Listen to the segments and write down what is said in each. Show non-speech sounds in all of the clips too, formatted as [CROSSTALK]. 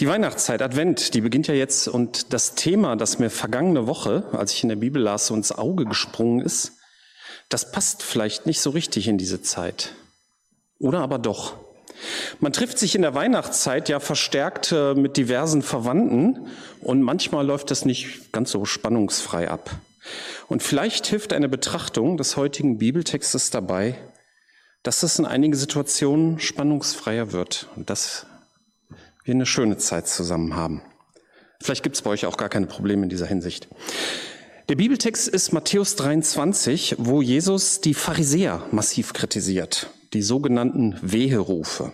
Die Weihnachtszeit, Advent, die beginnt ja jetzt und das Thema, das mir vergangene Woche, als ich in der Bibel las, so ins Auge gesprungen ist, das passt vielleicht nicht so richtig in diese Zeit. Oder aber doch. Man trifft sich in der Weihnachtszeit ja verstärkt äh, mit diversen Verwandten und manchmal läuft das nicht ganz so spannungsfrei ab. Und vielleicht hilft eine Betrachtung des heutigen Bibeltextes dabei, dass es in einigen Situationen spannungsfreier wird und dass wir eine schöne Zeit zusammen haben. Vielleicht gibt es bei euch auch gar keine Probleme in dieser Hinsicht. Der Bibeltext ist Matthäus 23, wo Jesus die Pharisäer massiv kritisiert, die sogenannten Weherufe.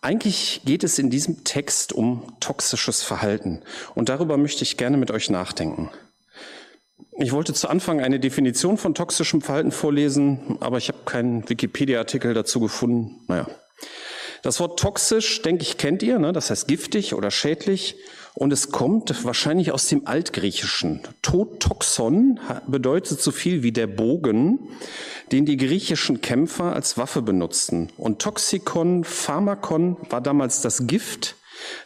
Eigentlich geht es in diesem Text um toxisches Verhalten und darüber möchte ich gerne mit euch nachdenken. Ich wollte zu Anfang eine Definition von toxischem Verhalten vorlesen, aber ich habe keinen Wikipedia-Artikel dazu gefunden. Naja. Das Wort toxisch, denke ich, kennt ihr, ne? das heißt giftig oder schädlich. Und es kommt wahrscheinlich aus dem Altgriechischen. Totoxon bedeutet so viel wie der Bogen, den die griechischen Kämpfer als Waffe benutzten. Und Toxikon, Pharmakon war damals das Gift,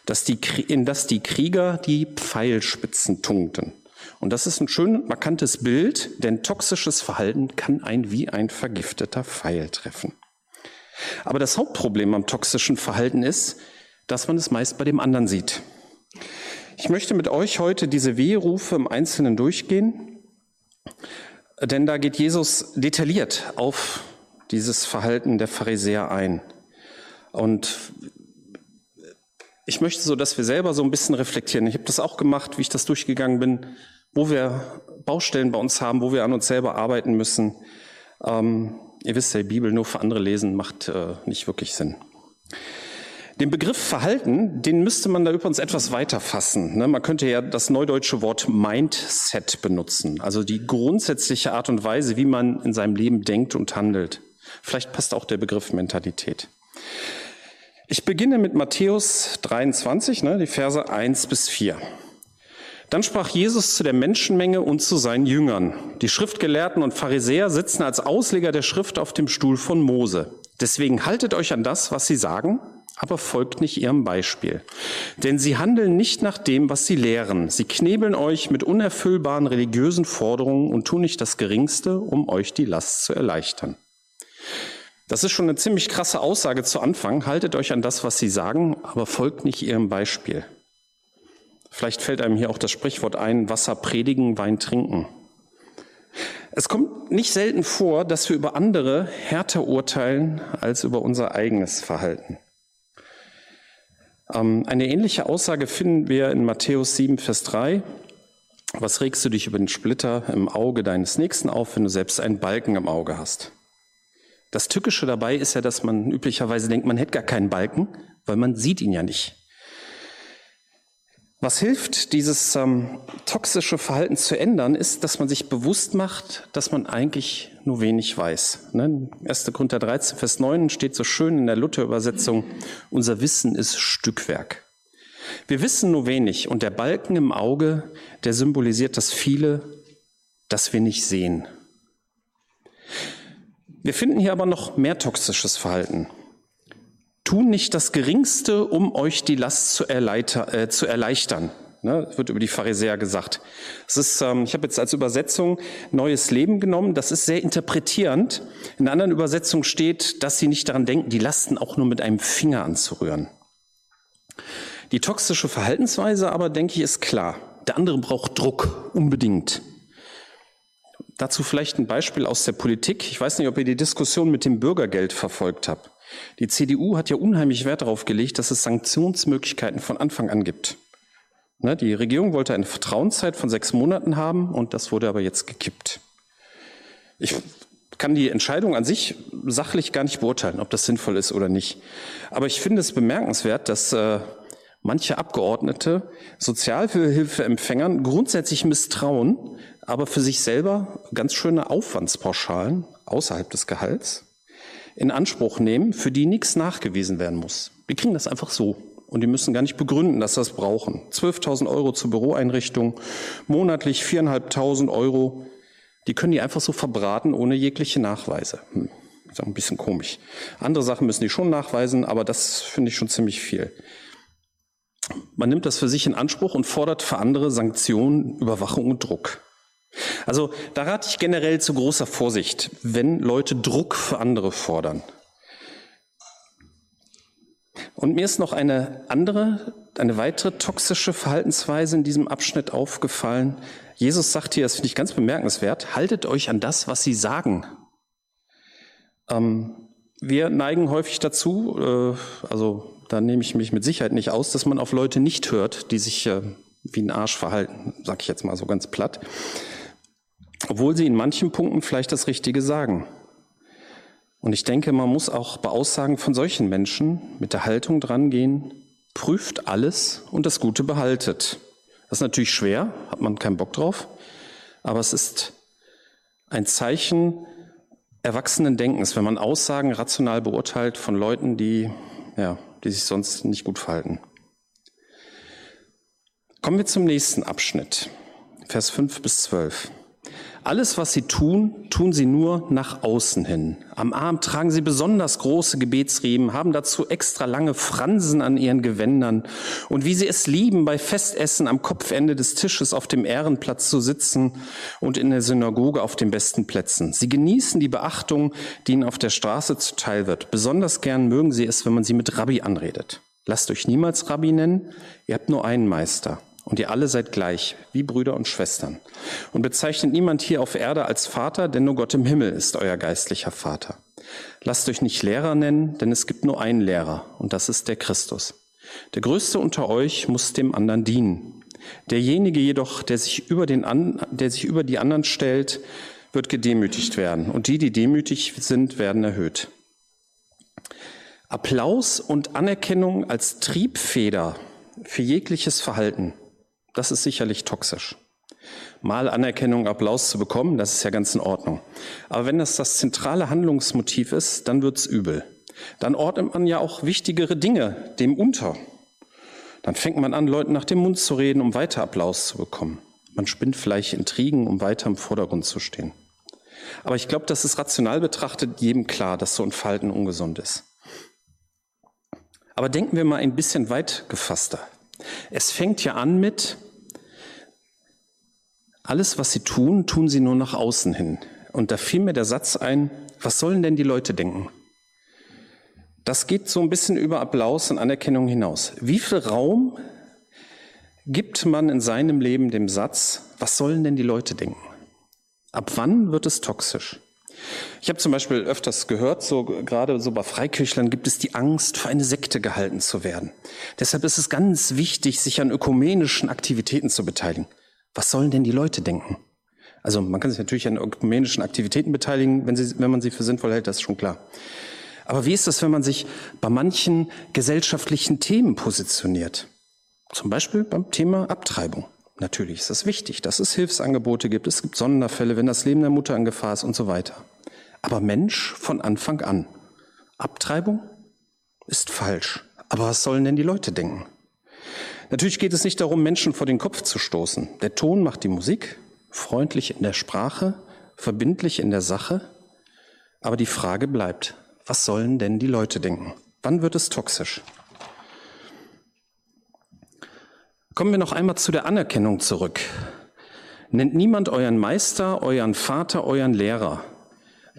das die, in das die Krieger die Pfeilspitzen tunkten. Und das ist ein schön markantes Bild, denn toxisches Verhalten kann ein wie ein vergifteter Pfeil treffen. Aber das Hauptproblem am toxischen Verhalten ist, dass man es meist bei dem anderen sieht. Ich möchte mit euch heute diese Wehrufe im Einzelnen durchgehen, denn da geht Jesus detailliert auf dieses Verhalten der Pharisäer ein. Und ich möchte so, dass wir selber so ein bisschen reflektieren. Ich habe das auch gemacht, wie ich das durchgegangen bin wo wir Baustellen bei uns haben, wo wir an uns selber arbeiten müssen. Ähm, ihr wisst ja, die Bibel nur für andere lesen macht äh, nicht wirklich Sinn. Den Begriff Verhalten, den müsste man da übrigens etwas weiter fassen. Ne? Man könnte ja das neudeutsche Wort Mindset benutzen, also die grundsätzliche Art und Weise, wie man in seinem Leben denkt und handelt. Vielleicht passt auch der Begriff Mentalität. Ich beginne mit Matthäus 23, ne, die Verse 1 bis 4. Dann sprach Jesus zu der Menschenmenge und zu seinen Jüngern. Die Schriftgelehrten und Pharisäer sitzen als Ausleger der Schrift auf dem Stuhl von Mose. Deswegen haltet euch an das, was sie sagen, aber folgt nicht ihrem Beispiel. Denn sie handeln nicht nach dem, was sie lehren. Sie knebeln euch mit unerfüllbaren religiösen Forderungen und tun nicht das Geringste, um euch die Last zu erleichtern. Das ist schon eine ziemlich krasse Aussage zu Anfang. Haltet euch an das, was sie sagen, aber folgt nicht ihrem Beispiel. Vielleicht fällt einem hier auch das Sprichwort ein, Wasser predigen, Wein trinken. Es kommt nicht selten vor, dass wir über andere härter urteilen als über unser eigenes Verhalten. Ähm, eine ähnliche Aussage finden wir in Matthäus 7, Vers 3. Was regst du dich über den Splitter im Auge deines Nächsten auf, wenn du selbst einen Balken im Auge hast? Das Tückische dabei ist ja, dass man üblicherweise denkt, man hätte gar keinen Balken, weil man sieht ihn ja nicht. Was hilft, dieses ähm, toxische Verhalten zu ändern, ist, dass man sich bewusst macht, dass man eigentlich nur wenig weiß. Ne? 1. Korinther 13, Vers 9 steht so schön in der Luther-Übersetzung, unser Wissen ist Stückwerk. Wir wissen nur wenig und der Balken im Auge, der symbolisiert das viele, das wir nicht sehen. Wir finden hier aber noch mehr toxisches Verhalten tun nicht das Geringste, um euch die Last zu, äh, zu erleichtern. Ne, wird über die Pharisäer gesagt. Es ist, ähm, ich habe jetzt als Übersetzung Neues Leben genommen. Das ist sehr interpretierend. In einer anderen Übersetzung steht, dass sie nicht daran denken, die Lasten auch nur mit einem Finger anzurühren. Die toxische Verhaltensweise aber, denke ich, ist klar. Der andere braucht Druck, unbedingt. Dazu vielleicht ein Beispiel aus der Politik. Ich weiß nicht, ob ihr die Diskussion mit dem Bürgergeld verfolgt habt. Die CDU hat ja unheimlich Wert darauf gelegt, dass es Sanktionsmöglichkeiten von Anfang an gibt. Ne, die Regierung wollte eine Vertrauenszeit von sechs Monaten haben und das wurde aber jetzt gekippt. Ich kann die Entscheidung an sich sachlich gar nicht beurteilen, ob das sinnvoll ist oder nicht. Aber ich finde es bemerkenswert, dass äh, manche Abgeordnete Sozialhilfeempfängern grundsätzlich misstrauen, aber für sich selber ganz schöne Aufwandspauschalen außerhalb des Gehalts in Anspruch nehmen, für die nichts nachgewiesen werden muss. Wir kriegen das einfach so. Und die müssen gar nicht begründen, dass sie das brauchen. 12.000 Euro zur Büroeinrichtung, monatlich 4.500 Euro. Die können die einfach so verbraten, ohne jegliche Nachweise. Hm, ist auch ein bisschen komisch. Andere Sachen müssen die schon nachweisen, aber das finde ich schon ziemlich viel. Man nimmt das für sich in Anspruch und fordert für andere Sanktionen, Überwachung und Druck. Also da rate ich generell zu großer Vorsicht, wenn Leute Druck für andere fordern. Und mir ist noch eine andere, eine weitere toxische Verhaltensweise in diesem Abschnitt aufgefallen. Jesus sagt hier, das finde ich ganz bemerkenswert, haltet euch an das, was sie sagen. Ähm, wir neigen häufig dazu, äh, also da nehme ich mich mit Sicherheit nicht aus, dass man auf Leute nicht hört, die sich äh, wie ein Arsch verhalten, sag ich jetzt mal so ganz platt, obwohl sie in manchen Punkten vielleicht das Richtige sagen. Und ich denke, man muss auch bei Aussagen von solchen Menschen mit der Haltung drangehen, prüft alles und das Gute behaltet. Das ist natürlich schwer, hat man keinen Bock drauf, aber es ist ein Zeichen erwachsenen Denkens, wenn man Aussagen rational beurteilt von Leuten, die, ja, die sich sonst nicht gut verhalten. Kommen wir zum nächsten Abschnitt, Vers 5 bis 12. Alles, was sie tun, tun sie nur nach außen hin. Am Arm tragen sie besonders große Gebetsriemen, haben dazu extra lange Fransen an ihren Gewändern. Und wie sie es lieben, bei Festessen am Kopfende des Tisches auf dem Ehrenplatz zu sitzen und in der Synagoge auf den besten Plätzen. Sie genießen die Beachtung, die ihnen auf der Straße zuteil wird. Besonders gern mögen sie es, wenn man sie mit Rabbi anredet. Lasst euch niemals Rabbi nennen, ihr habt nur einen Meister. Und ihr alle seid gleich, wie Brüder und Schwestern. Und bezeichnet niemand hier auf Erde als Vater, denn nur Gott im Himmel ist euer geistlicher Vater. Lasst euch nicht Lehrer nennen, denn es gibt nur einen Lehrer, und das ist der Christus. Der Größte unter euch muss dem anderen dienen. Derjenige jedoch, der sich über, den an, der sich über die anderen stellt, wird gedemütigt werden. Und die, die demütig sind, werden erhöht. Applaus und Anerkennung als Triebfeder für jegliches Verhalten das ist sicherlich toxisch. Mal Anerkennung, Applaus zu bekommen, das ist ja ganz in Ordnung. Aber wenn das das zentrale Handlungsmotiv ist, dann wird's übel. Dann ordnet man ja auch wichtigere Dinge dem unter. Dann fängt man an, Leuten nach dem Mund zu reden, um weiter Applaus zu bekommen. Man spinnt vielleicht Intrigen, um weiter im Vordergrund zu stehen. Aber ich glaube, das ist rational betrachtet jedem klar, dass so ein Verhalten ungesund ist. Aber denken wir mal ein bisschen weit gefasster. Es fängt ja an mit, alles, was sie tun, tun sie nur nach außen hin. Und da fiel mir der Satz ein, was sollen denn die Leute denken? Das geht so ein bisschen über Applaus und Anerkennung hinaus. Wie viel Raum gibt man in seinem Leben dem Satz, was sollen denn die Leute denken? Ab wann wird es toxisch? Ich habe zum Beispiel öfters gehört, so gerade so bei Freikirchlern gibt es die Angst, für eine Sekte gehalten zu werden. Deshalb ist es ganz wichtig, sich an ökumenischen Aktivitäten zu beteiligen. Was sollen denn die Leute denken? Also man kann sich natürlich an ökumenischen Aktivitäten beteiligen, wenn, sie, wenn man sie für sinnvoll hält, das ist schon klar. Aber wie ist das, wenn man sich bei manchen gesellschaftlichen Themen positioniert? Zum Beispiel beim Thema Abtreibung. Natürlich ist das wichtig, dass es Hilfsangebote gibt, es gibt Sonderfälle, wenn das Leben der Mutter in Gefahr ist und so weiter. Aber Mensch von Anfang an. Abtreibung ist falsch. Aber was sollen denn die Leute denken? Natürlich geht es nicht darum, Menschen vor den Kopf zu stoßen. Der Ton macht die Musik, freundlich in der Sprache, verbindlich in der Sache. Aber die Frage bleibt, was sollen denn die Leute denken? Wann wird es toxisch? Kommen wir noch einmal zu der Anerkennung zurück. Nennt niemand euren Meister, euren Vater, euren Lehrer.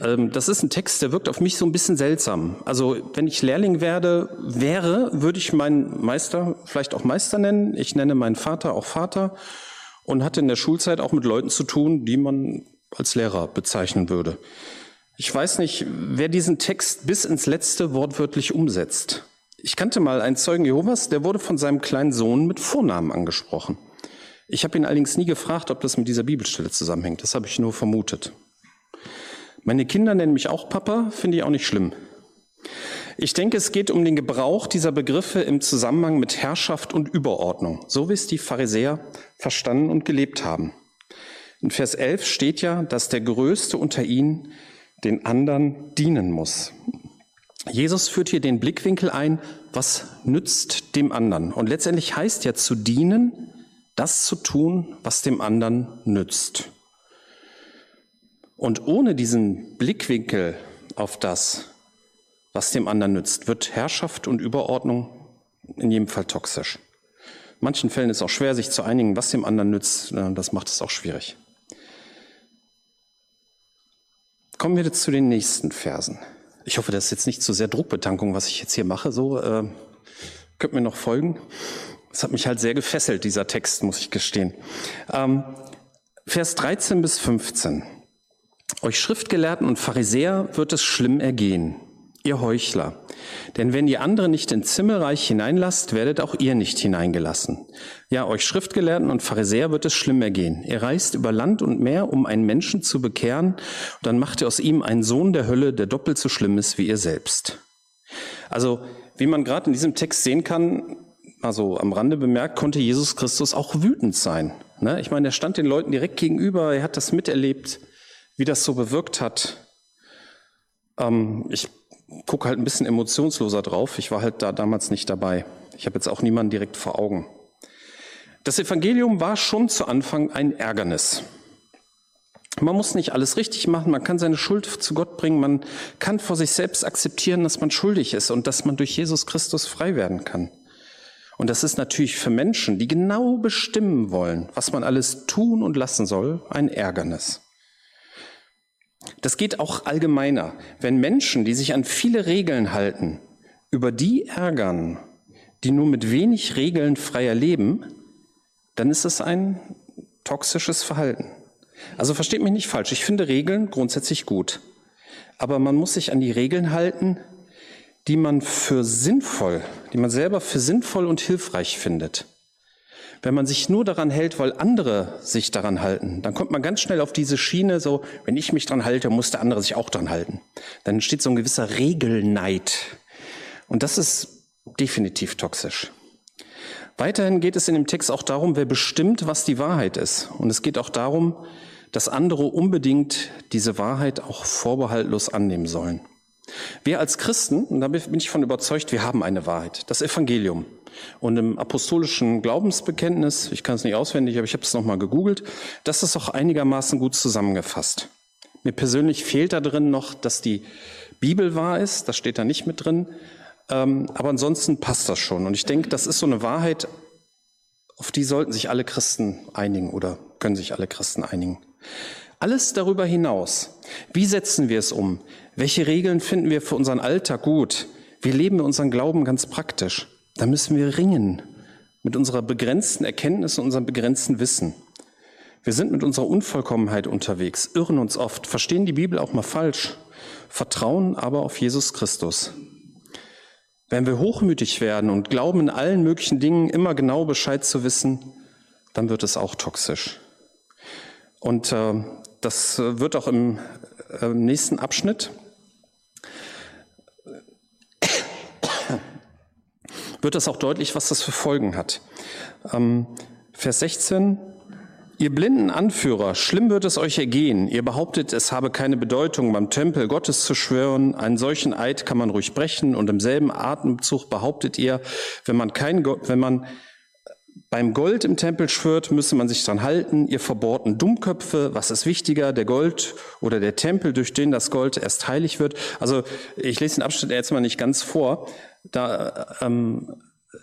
Ähm, das ist ein Text, der wirkt auf mich so ein bisschen seltsam. Also wenn ich Lehrling werde, wäre, würde ich meinen Meister vielleicht auch Meister nennen. Ich nenne meinen Vater auch Vater und hatte in der Schulzeit auch mit Leuten zu tun, die man als Lehrer bezeichnen würde. Ich weiß nicht, wer diesen Text bis ins letzte wortwörtlich umsetzt. Ich kannte mal einen Zeugen Jehovas, der wurde von seinem kleinen Sohn mit Vornamen angesprochen. Ich habe ihn allerdings nie gefragt, ob das mit dieser Bibelstelle zusammenhängt. Das habe ich nur vermutet. Meine Kinder nennen mich auch Papa, finde ich auch nicht schlimm. Ich denke, es geht um den Gebrauch dieser Begriffe im Zusammenhang mit Herrschaft und Überordnung, so wie es die Pharisäer verstanden und gelebt haben. In Vers 11 steht ja, dass der Größte unter ihnen den anderen dienen muss. Jesus führt hier den Blickwinkel ein, was nützt dem anderen? Und letztendlich heißt ja zu dienen, das zu tun, was dem anderen nützt. Und ohne diesen Blickwinkel auf das, was dem anderen nützt, wird Herrschaft und Überordnung in jedem Fall toxisch. manchen Fällen ist es auch schwer, sich zu einigen, was dem anderen nützt. Das macht es auch schwierig. Kommen wir jetzt zu den nächsten Versen. Ich hoffe, das ist jetzt nicht zu sehr Druckbetankung, was ich jetzt hier mache. So, äh, könnt mir noch folgen. Das hat mich halt sehr gefesselt, dieser Text, muss ich gestehen. Ähm, Vers 13 bis 15. Euch Schriftgelehrten und Pharisäer wird es schlimm ergehen ihr Heuchler. Denn wenn ihr andere nicht ins Zimmerreich hineinlasst, werdet auch ihr nicht hineingelassen. Ja, euch Schriftgelehrten und Pharisäer wird es schlimm ergehen. Ihr reist über Land und Meer, um einen Menschen zu bekehren, und dann macht ihr aus ihm einen Sohn der Hölle, der doppelt so schlimm ist wie ihr selbst. Also, wie man gerade in diesem Text sehen kann, also am Rande bemerkt, konnte Jesus Christus auch wütend sein. Ne? Ich meine, er stand den Leuten direkt gegenüber, er hat das miterlebt, wie das so bewirkt hat. Ähm, ich gucke halt ein bisschen emotionsloser drauf. Ich war halt da damals nicht dabei. Ich habe jetzt auch niemanden direkt vor Augen. Das Evangelium war schon zu Anfang ein Ärgernis. Man muss nicht alles richtig machen, man kann seine Schuld zu Gott bringen, man kann vor sich selbst akzeptieren, dass man schuldig ist und dass man durch Jesus Christus frei werden kann. Und das ist natürlich für Menschen, die genau bestimmen wollen, was man alles tun und lassen soll, ein Ärgernis. Das geht auch allgemeiner. Wenn Menschen, die sich an viele Regeln halten, über die ärgern, die nur mit wenig Regeln freier leben, dann ist das ein toxisches Verhalten. Also versteht mich nicht falsch, ich finde Regeln grundsätzlich gut. Aber man muss sich an die Regeln halten, die man für sinnvoll, die man selber für sinnvoll und hilfreich findet. Wenn man sich nur daran hält, weil andere sich daran halten, dann kommt man ganz schnell auf diese Schiene, so, wenn ich mich daran halte, muss der andere sich auch daran halten. Dann entsteht so ein gewisser Regelneid. Und das ist definitiv toxisch. Weiterhin geht es in dem Text auch darum, wer bestimmt, was die Wahrheit ist. Und es geht auch darum, dass andere unbedingt diese Wahrheit auch vorbehaltlos annehmen sollen. Wir als Christen, und da bin ich von überzeugt, wir haben eine Wahrheit, das Evangelium. Und im apostolischen Glaubensbekenntnis, ich kann es nicht auswendig, aber ich habe es nochmal gegoogelt, das ist auch einigermaßen gut zusammengefasst. Mir persönlich fehlt da drin noch, dass die Bibel wahr ist, das steht da nicht mit drin, ähm, aber ansonsten passt das schon. Und ich denke, das ist so eine Wahrheit, auf die sollten sich alle Christen einigen oder können sich alle Christen einigen. Alles darüber hinaus. Wie setzen wir es um? Welche Regeln finden wir für unseren Alltag gut? Wie leben wir unseren Glauben ganz praktisch? Da müssen wir ringen mit unserer begrenzten Erkenntnis und unserem begrenzten Wissen. Wir sind mit unserer Unvollkommenheit unterwegs, irren uns oft, verstehen die Bibel auch mal falsch, vertrauen aber auf Jesus Christus. Wenn wir hochmütig werden und glauben, in allen möglichen Dingen immer genau Bescheid zu wissen, dann wird es auch toxisch. Und äh, das wird auch im äh, nächsten Abschnitt wird das auch deutlich, was das für Folgen hat. Ähm, Vers 16. Ihr blinden Anführer, schlimm wird es euch ergehen. Ihr behauptet, es habe keine Bedeutung, beim Tempel Gottes zu schwören. Einen solchen Eid kann man ruhig brechen. Und im selben Atemzug behauptet ihr, wenn man kein, wenn man beim Gold im Tempel schwört, müsse man sich dran halten. Ihr verbohrten Dummköpfe, was ist wichtiger, der Gold oder der Tempel, durch den das Gold erst heilig wird? Also ich lese den Abschnitt jetzt mal nicht ganz vor. Da ähm,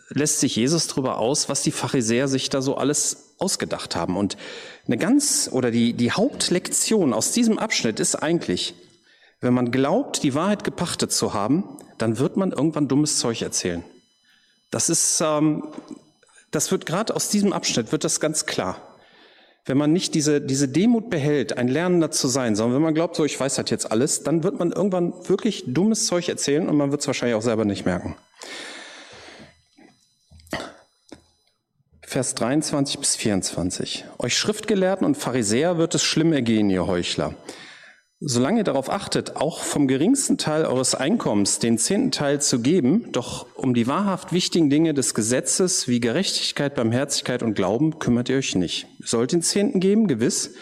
lässt sich Jesus darüber aus, was die Pharisäer sich da so alles ausgedacht haben. Und eine ganz oder die, die Hauptlektion aus diesem Abschnitt ist eigentlich, wenn man glaubt, die Wahrheit gepachtet zu haben, dann wird man irgendwann dummes Zeug erzählen. Das ist ähm, das wird gerade aus diesem Abschnitt wird das ganz klar. Wenn man nicht diese, diese Demut behält, ein Lernender zu sein, sondern wenn man glaubt, so ich weiß das jetzt alles, dann wird man irgendwann wirklich dummes Zeug erzählen und man wird es wahrscheinlich auch selber nicht merken. Vers 23 bis 24. Euch Schriftgelehrten und Pharisäer wird es schlimm ergehen, ihr Heuchler. Solange ihr darauf achtet, auch vom geringsten Teil eures Einkommens den zehnten Teil zu geben, doch um die wahrhaft wichtigen Dinge des Gesetzes wie Gerechtigkeit, Barmherzigkeit und Glauben kümmert ihr euch nicht. Ihr sollt den Zehnten geben, gewiss,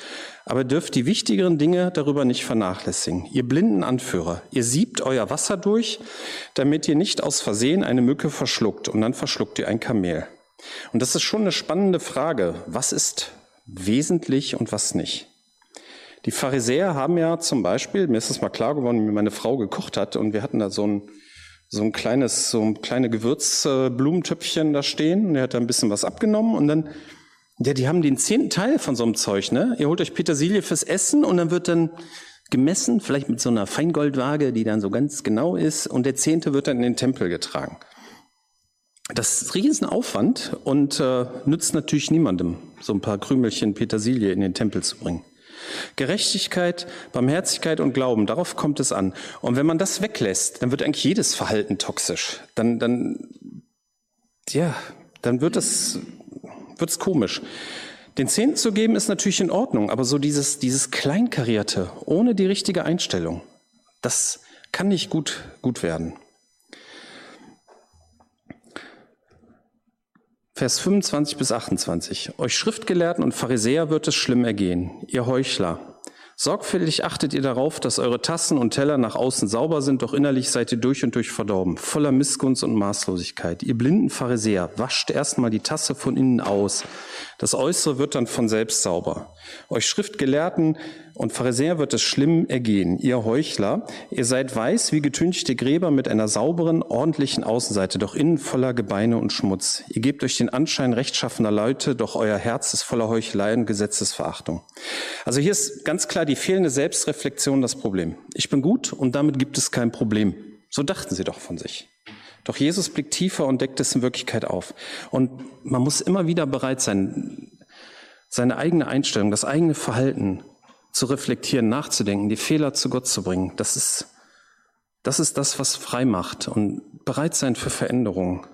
aber dürft die wichtigeren Dinge darüber nicht vernachlässigen. Ihr blinden Anführer, ihr siebt euer Wasser durch, damit ihr nicht aus Versehen eine Mücke verschluckt und dann verschluckt ihr ein Kamel. Und das ist schon eine spannende Frage. Was ist wesentlich und was nicht? Die Pharisäer haben ja zum Beispiel, mir ist es mal klar geworden, wie meine Frau gekocht hat, und wir hatten da so ein, so ein kleines, so ein kleine Gewürzblumentöpfchen da stehen und er hat da ein bisschen was abgenommen und dann, ja, die haben den zehnten Teil von so einem Zeug, ne? Ihr holt euch Petersilie fürs Essen und dann wird dann gemessen, vielleicht mit so einer Feingoldwaage, die dann so ganz genau ist und der zehnte wird dann in den Tempel getragen. Das ist riesen Aufwand und äh, nützt natürlich niemandem, so ein paar Krümelchen Petersilie in den Tempel zu bringen. Gerechtigkeit, Barmherzigkeit und Glauben, darauf kommt es an. Und wenn man das weglässt, dann wird eigentlich jedes Verhalten toxisch. Dann, dann, ja, dann wird es, wird es komisch. Den Zehnten zu geben ist natürlich in Ordnung, aber so dieses, dieses Kleinkarierte, ohne die richtige Einstellung, das kann nicht gut, gut werden. Vers 25 bis 28. Euch Schriftgelehrten und Pharisäer wird es schlimm ergehen, ihr Heuchler. Sorgfältig achtet ihr darauf, dass eure Tassen und Teller nach außen sauber sind, doch innerlich seid ihr durch und durch verdorben, voller Missgunst und Maßlosigkeit. Ihr blinden Pharisäer, wascht erstmal die Tasse von innen aus. Das Äußere wird dann von selbst sauber. Euch Schriftgelehrten und Pharisäer wird es schlimm ergehen, ihr Heuchler. Ihr seid weiß wie getünchte Gräber mit einer sauberen, ordentlichen Außenseite, doch innen voller Gebeine und Schmutz. Ihr gebt euch den Anschein rechtschaffener Leute, doch euer Herz ist voller Heuchelei und Gesetzesverachtung. Also hier ist ganz klar die fehlende Selbstreflexion das Problem. Ich bin gut und damit gibt es kein Problem. So dachten sie doch von sich. Doch Jesus blickt tiefer und deckt es in Wirklichkeit auf. Und man muss immer wieder bereit sein, seine eigene Einstellung, das eigene Verhalten zu reflektieren, nachzudenken, die Fehler zu Gott zu bringen. Das ist, das ist das, was frei macht und bereit sein für Veränderungen.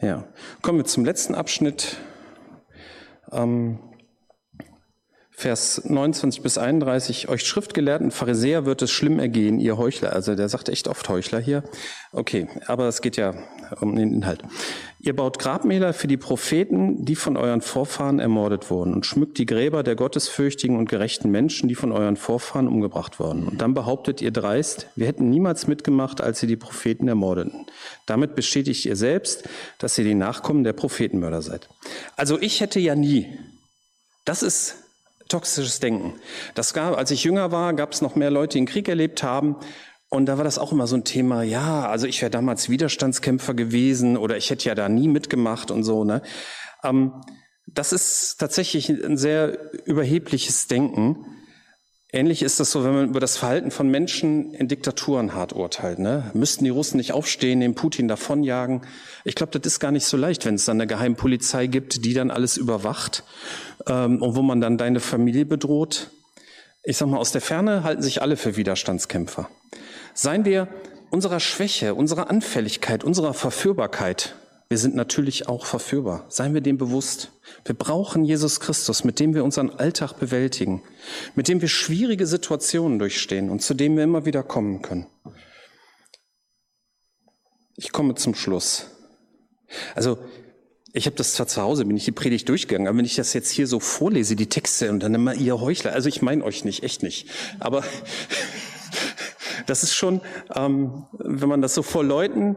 Ja, kommen wir zum letzten Abschnitt. Ähm, Vers 29 bis 31, euch Schriftgelehrten Pharisäer wird es schlimm ergehen, ihr Heuchler. Also der sagt echt oft Heuchler hier. Okay, aber es geht ja um den Inhalt. Ihr baut Grabmäler für die Propheten, die von euren Vorfahren ermordet wurden und schmückt die Gräber der gottesfürchtigen und gerechten Menschen, die von euren Vorfahren umgebracht wurden. Und dann behauptet ihr dreist, wir hätten niemals mitgemacht, als sie die Propheten ermordeten. Damit bestätigt ihr selbst, dass ihr die Nachkommen der Prophetenmörder seid. Also ich hätte ja nie. Das ist toxisches Denken. Das gab, als ich jünger war, gab es noch mehr Leute, die den Krieg erlebt haben. Und da war das auch immer so ein Thema, ja, also ich wäre damals Widerstandskämpfer gewesen oder ich hätte ja da nie mitgemacht und so. Ne? Ähm, das ist tatsächlich ein sehr überhebliches Denken. Ähnlich ist das so, wenn man über das Verhalten von Menschen in Diktaturen hart urteilt. Ne? Müssten die Russen nicht aufstehen, den Putin davonjagen? Ich glaube, das ist gar nicht so leicht, wenn es dann eine Geheimpolizei gibt, die dann alles überwacht ähm, und wo man dann deine Familie bedroht. Ich sag mal, aus der Ferne halten sich alle für Widerstandskämpfer. Seien wir unserer Schwäche, unserer Anfälligkeit, unserer Verführbarkeit wir sind natürlich auch verführbar. Seien wir dem bewusst. Wir brauchen Jesus Christus, mit dem wir unseren Alltag bewältigen, mit dem wir schwierige Situationen durchstehen und zu dem wir immer wieder kommen können. Ich komme zum Schluss. Also, ich habe das zwar zu Hause, bin ich die Predigt durchgegangen, aber wenn ich das jetzt hier so vorlese, die Texte und dann immer ihr Heuchler, also ich meine euch nicht, echt nicht. Aber [LAUGHS] das ist schon, ähm, wenn man das so vor Leuten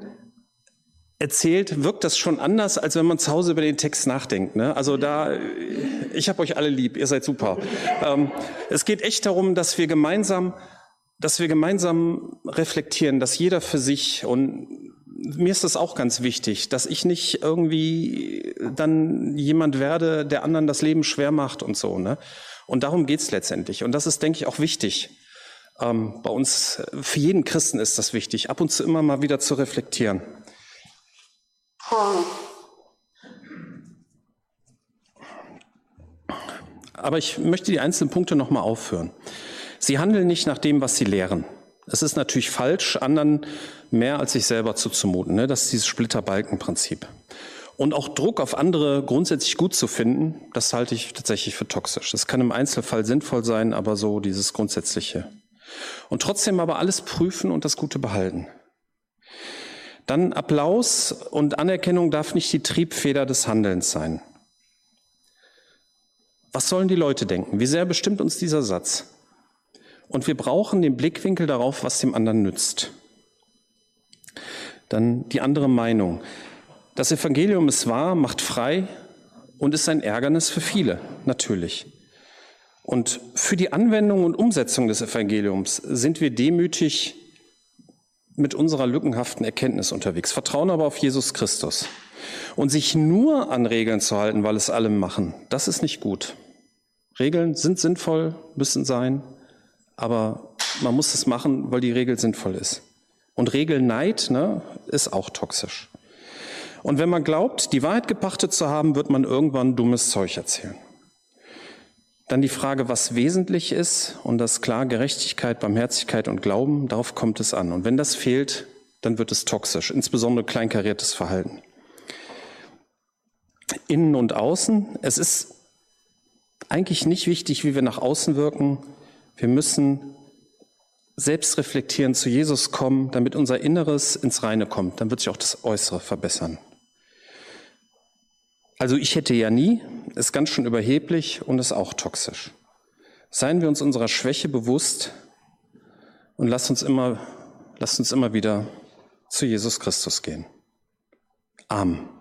erzählt, wirkt das schon anders, als wenn man zu Hause über den Text nachdenkt. Ne? Also da, ich habe euch alle lieb, ihr seid super. Ähm, es geht echt darum, dass wir gemeinsam, dass wir gemeinsam reflektieren, dass jeder für sich und mir ist das auch ganz wichtig, dass ich nicht irgendwie dann jemand werde, der anderen das Leben schwer macht und so. Ne? Und darum geht's letztendlich. Und das ist, denke ich, auch wichtig. Ähm, bei uns, für jeden Christen ist das wichtig, ab und zu immer mal wieder zu reflektieren. Aber ich möchte die einzelnen Punkte nochmal aufführen. Sie handeln nicht nach dem, was sie lehren. Es ist natürlich falsch, anderen mehr als sich selber zuzumuten. Ne? Das ist dieses Splitterbalkenprinzip. Und auch Druck auf andere grundsätzlich gut zu finden, das halte ich tatsächlich für toxisch. Das kann im Einzelfall sinnvoll sein, aber so dieses Grundsätzliche. Und trotzdem aber alles prüfen und das Gute behalten. Dann Applaus und Anerkennung darf nicht die Triebfeder des Handelns sein. Was sollen die Leute denken? Wie sehr bestimmt uns dieser Satz? Und wir brauchen den Blickwinkel darauf, was dem anderen nützt. Dann die andere Meinung. Das Evangelium ist wahr, macht frei und ist ein Ärgernis für viele, natürlich. Und für die Anwendung und Umsetzung des Evangeliums sind wir demütig mit unserer lückenhaften Erkenntnis unterwegs, vertrauen aber auf Jesus Christus. Und sich nur an Regeln zu halten, weil es alle machen, das ist nicht gut. Regeln sind sinnvoll, müssen sein, aber man muss es machen, weil die Regel sinnvoll ist. Und Regelneid ne, ist auch toxisch. Und wenn man glaubt, die Wahrheit gepachtet zu haben, wird man irgendwann dummes Zeug erzählen. Dann die Frage, was wesentlich ist, und das klar Gerechtigkeit, Barmherzigkeit und Glauben, darauf kommt es an. Und wenn das fehlt, dann wird es toxisch, insbesondere kleinkariertes Verhalten. Innen und außen, es ist eigentlich nicht wichtig, wie wir nach außen wirken. Wir müssen selbst reflektieren, zu Jesus kommen, damit unser Inneres ins Reine kommt. Dann wird sich auch das Äußere verbessern. Also ich hätte ja nie, ist ganz schön überheblich und ist auch toxisch. Seien wir uns unserer Schwäche bewusst und lasst uns immer, lasst uns immer wieder zu Jesus Christus gehen. Amen.